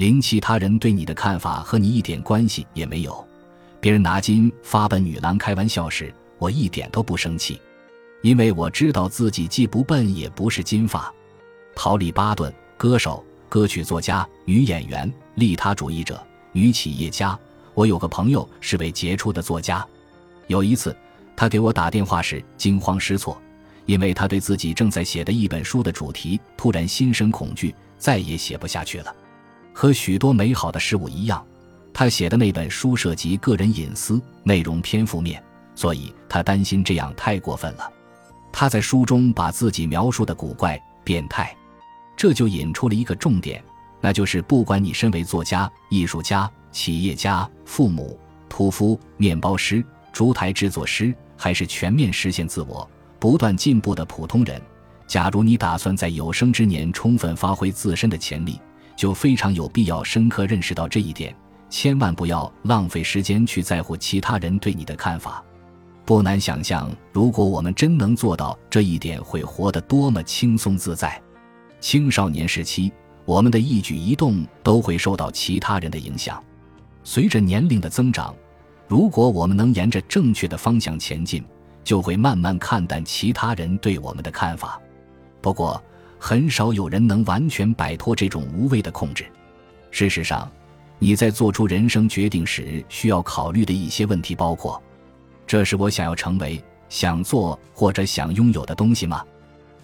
零其他人对你的看法和你一点关系也没有。别人拿金发笨女郎开玩笑时，我一点都不生气，因为我知道自己既不笨也不是金发。陶丽·巴顿，歌手、歌曲作家、女演员、利他主义者、女企业家。我有个朋友是位杰出的作家。有一次，他给我打电话时惊慌失措，因为他对自己正在写的一本书的主题突然心生恐惧，再也写不下去了。和许多美好的事物一样。他写的那本书涉及个人隐私，内容偏负面，所以他担心这样太过分了。他在书中把自己描述的古怪、变态，这就引出了一个重点，那就是不管你身为作家、艺术家、企业家、父母、屠夫、面包师、烛台制作师，还是全面实现自我、不断进步的普通人，假如你打算在有生之年充分发挥自身的潜力，就非常有必要深刻认识到这一点。千万不要浪费时间去在乎其他人对你的看法。不难想象，如果我们真能做到这一点，会活得多么轻松自在。青少年时期，我们的一举一动都会受到其他人的影响。随着年龄的增长，如果我们能沿着正确的方向前进，就会慢慢看淡其他人对我们的看法。不过，很少有人能完全摆脱这种无谓的控制。事实上，你在做出人生决定时需要考虑的一些问题包括：这是我想要成为、想做或者想拥有的东西吗？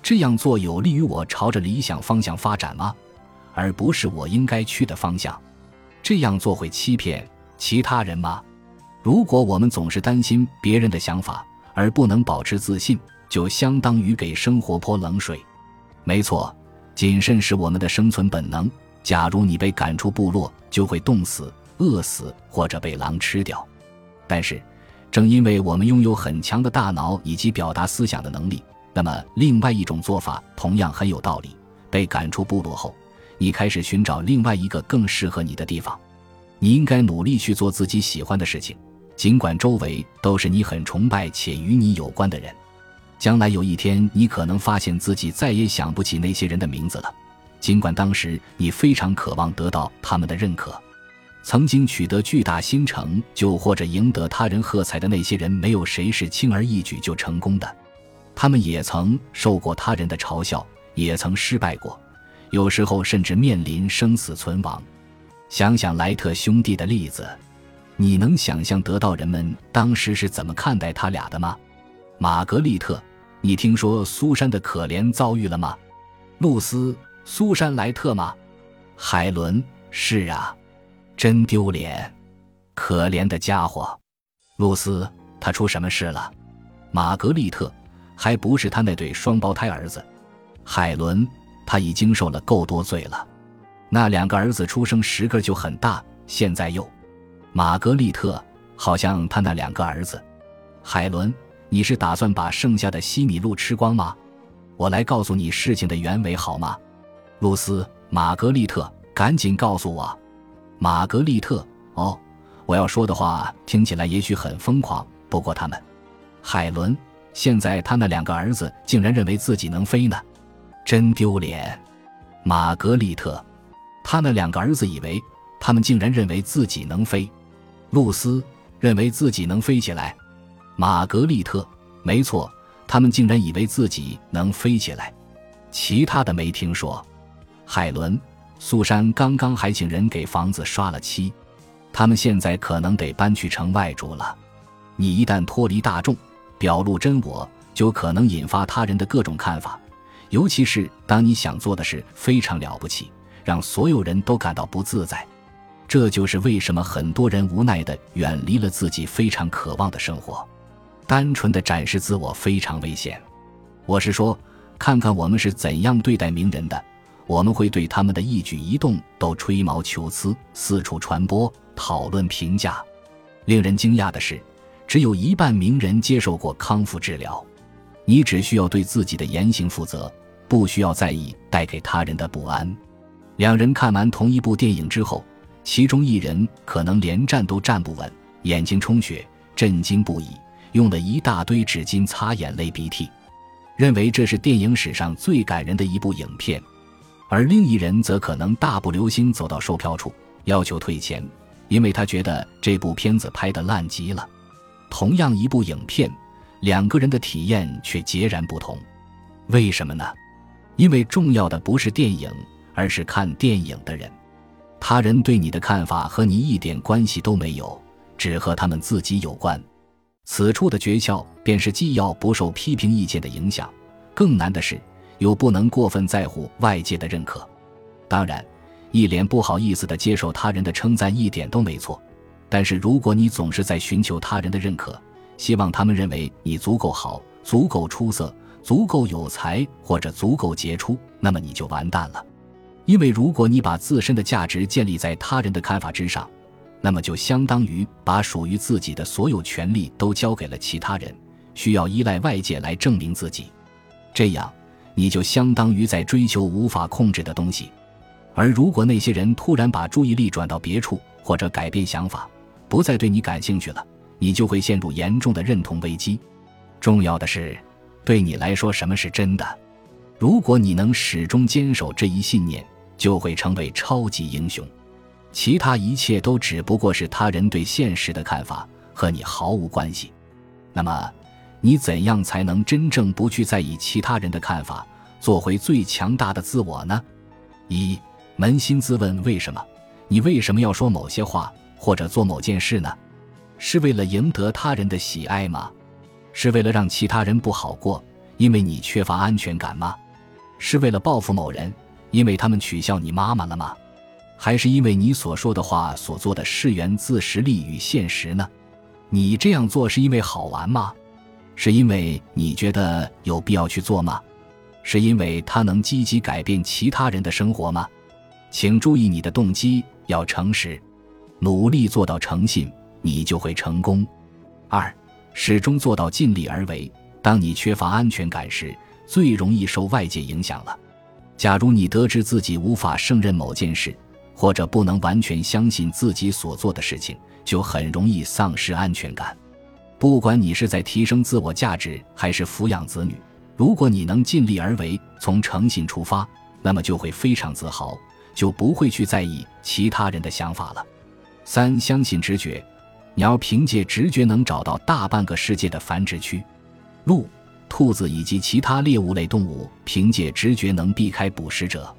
这样做有利于我朝着理想方向发展吗？而不是我应该去的方向。这样做会欺骗其他人吗？如果我们总是担心别人的想法而不能保持自信，就相当于给生活泼冷水。没错，谨慎是我们的生存本能。假如你被赶出部落，就会冻死、饿死或者被狼吃掉。但是，正因为我们拥有很强的大脑以及表达思想的能力，那么另外一种做法同样很有道理。被赶出部落后，你开始寻找另外一个更适合你的地方。你应该努力去做自己喜欢的事情，尽管周围都是你很崇拜且与你有关的人。将来有一天，你可能发现自己再也想不起那些人的名字了。尽管当时你非常渴望得到他们的认可，曾经取得巨大新成就或者赢得他人喝彩的那些人，没有谁是轻而易举就成功的。他们也曾受过他人的嘲笑，也曾失败过，有时候甚至面临生死存亡。想想莱特兄弟的例子，你能想象得到人们当时是怎么看待他俩的吗？玛格丽特，你听说苏珊的可怜遭遇了吗？露丝。苏珊莱特吗？海伦是啊，真丢脸，可怜的家伙。露丝，他出什么事了？玛格丽特，还不是他那对双胞胎儿子。海伦，他已经受了够多罪了。那两个儿子出生时个就很大，现在又……玛格丽特，好像他那两个儿子。海伦，你是打算把剩下的西米露吃光吗？我来告诉你事情的原委好吗？露丝，玛格丽特，赶紧告诉我，玛格丽特。哦，我要说的话听起来也许很疯狂，不过他们，海伦，现在他那两个儿子竟然认为自己能飞呢，真丢脸。玛格丽特，他那两个儿子以为他们竟然认为自己能飞。露丝认为自己能飞起来。玛格丽特，没错，他们竟然以为自己能飞起来，其他的没听说。海伦、苏珊刚刚还请人给房子刷了漆，他们现在可能得搬去城外住了。你一旦脱离大众，表露真我，就可能引发他人的各种看法，尤其是当你想做的事非常了不起，让所有人都感到不自在。这就是为什么很多人无奈地远离了自己非常渴望的生活。单纯的展示自我非常危险。我是说，看看我们是怎样对待名人的。我们会对他们的一举一动都吹毛求疵，四处传播、讨论、评价。令人惊讶的是，只有一半名人接受过康复治疗。你只需要对自己的言行负责，不需要在意带给他人的不安。两人看完同一部电影之后，其中一人可能连站都站不稳，眼睛充血，震惊不已，用了一大堆纸巾擦眼泪鼻涕，认为这是电影史上最感人的一部影片。而另一人则可能大步流星走到售票处，要求退钱，因为他觉得这部片子拍得烂极了。同样一部影片，两个人的体验却截然不同。为什么呢？因为重要的不是电影，而是看电影的人。他人对你的看法和你一点关系都没有，只和他们自己有关。此处的诀窍便是既要不受批评意见的影响，更难的是又不能过分在乎外界的认可。当然，一脸不好意思地接受他人的称赞一点都没错。但是如果你总是在寻求他人的认可，希望他们认为你足够好、足够出色。足够有才或者足够杰出，那么你就完蛋了。因为如果你把自身的价值建立在他人的看法之上，那么就相当于把属于自己的所有权利都交给了其他人，需要依赖外界来证明自己。这样，你就相当于在追求无法控制的东西。而如果那些人突然把注意力转到别处，或者改变想法，不再对你感兴趣了，你就会陷入严重的认同危机。重要的是。对你来说，什么是真的？如果你能始终坚守这一信念，就会成为超级英雄。其他一切都只不过是他人对现实的看法，和你毫无关系。那么，你怎样才能真正不去在意其他人的看法，做回最强大的自我呢？一，扪心自问：为什么？你为什么要说某些话或者做某件事呢？是为了赢得他人的喜爱吗？是为了让其他人不好过，因为你缺乏安全感吗？是为了报复某人，因为他们取笑你妈妈了吗？还是因为你所说的话所做的事源自实力与现实呢？你这样做是因为好玩吗？是因为你觉得有必要去做吗？是因为它能积极改变其他人的生活吗？请注意你的动机要诚实，努力做到诚信，你就会成功。二。始终做到尽力而为。当你缺乏安全感时，最容易受外界影响了。假如你得知自己无法胜任某件事，或者不能完全相信自己所做的事情，就很容易丧失安全感。不管你是在提升自我价值，还是抚养子女，如果你能尽力而为，从诚信出发，那么就会非常自豪，就不会去在意其他人的想法了。三，相信直觉。鸟凭借直觉能找到大半个世界的繁殖区，鹿、兔子以及其他猎物类动物凭借直觉能避开捕食者。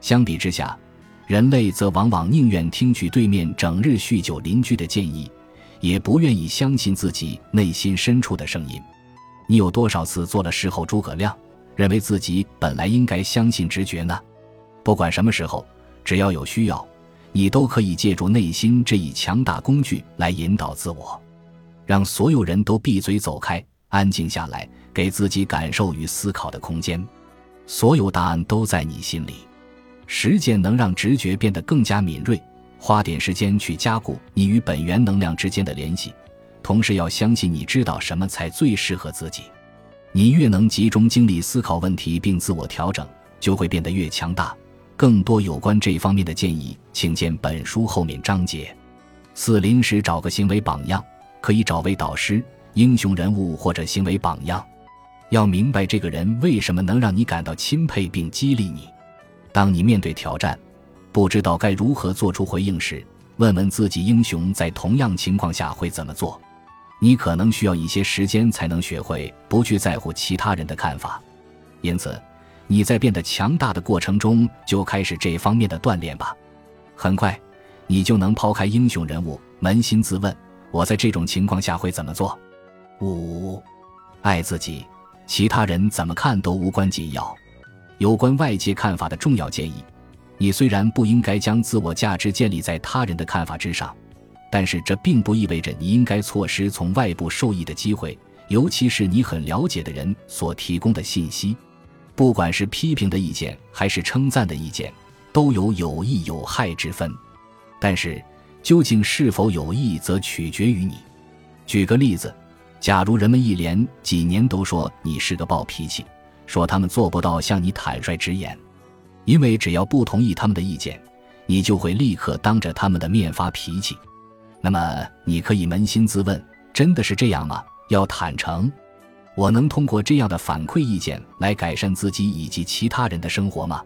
相比之下，人类则往往宁愿听取对面整日酗酒邻居的建议，也不愿意相信自己内心深处的声音。你有多少次做了事后诸葛亮，认为自己本来应该相信直觉呢？不管什么时候，只要有需要。你都可以借助内心这一强大工具来引导自我，让所有人都闭嘴走开，安静下来，给自己感受与思考的空间。所有答案都在你心里。实践能让直觉变得更加敏锐。花点时间去加固你与本源能量之间的联系，同时要相信你知道什么才最适合自己。你越能集中精力思考问题并自我调整，就会变得越强大。更多有关这方面的建议，请见本书后面章节。四、临时找个行为榜样，可以找位导师、英雄人物或者行为榜样。要明白这个人为什么能让你感到钦佩并激励你。当你面对挑战，不知道该如何做出回应时，问问自己：英雄在同样情况下会怎么做？你可能需要一些时间才能学会不去在乎其他人的看法。因此。你在变得强大的过程中，就开始这方面的锻炼吧。很快，你就能抛开英雄人物，扪心自问：我在这种情况下会怎么做？五，爱自己，其他人怎么看都无关紧要。有关外界看法的重要建议：你虽然不应该将自我价值建立在他人的看法之上，但是这并不意味着你应该错失从外部受益的机会，尤其是你很了解的人所提供的信息。不管是批评的意见还是称赞的意见，都有有益有害之分。但是，究竟是否有益，则取决于你。举个例子，假如人们一连几年都说你是个暴脾气，说他们做不到向你坦率直言，因为只要不同意他们的意见，你就会立刻当着他们的面发脾气。那么，你可以扪心自问：真的是这样吗？要坦诚。我能通过这样的反馈意见来改善自己以及其他人的生活吗？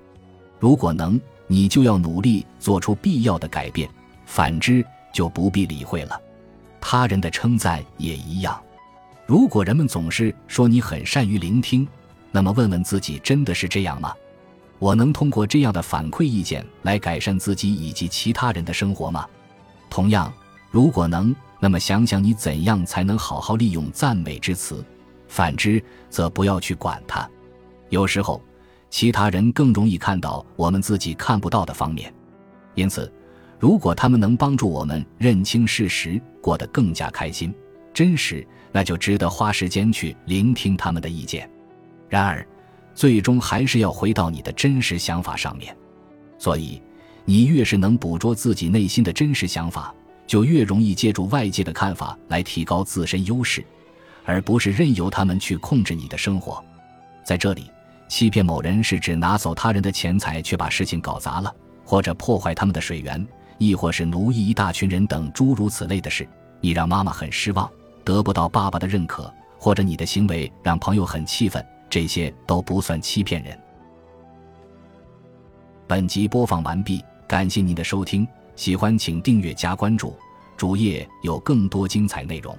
如果能，你就要努力做出必要的改变；反之，就不必理会了。他人的称赞也一样。如果人们总是说你很善于聆听，那么问问自己，真的是这样吗？我能通过这样的反馈意见来改善自己以及其他人的生活吗？同样，如果能，那么想想你怎样才能好好利用赞美之词；反之，则不要去管它。有时候，其他人更容易看到我们自己看不到的方面，因此，如果他们能帮助我们认清事实，过得更加开心、真实，那就值得花时间去聆听他们的意见。然而，最终还是要回到你的真实想法上面，所以你越是能捕捉自己内心的真实想法，就越容易借助外界的看法来提高自身优势，而不是任由他们去控制你的生活。在这里，欺骗某人是指拿走他人的钱财却把事情搞砸了，或者破坏他们的水源，亦或是奴役一大群人等诸如此类的事。你让妈妈很失望，得不到爸爸的认可，或者你的行为让朋友很气愤。这些都不算欺骗人。本集播放完毕，感谢您的收听，喜欢请订阅加关注，主页有更多精彩内容。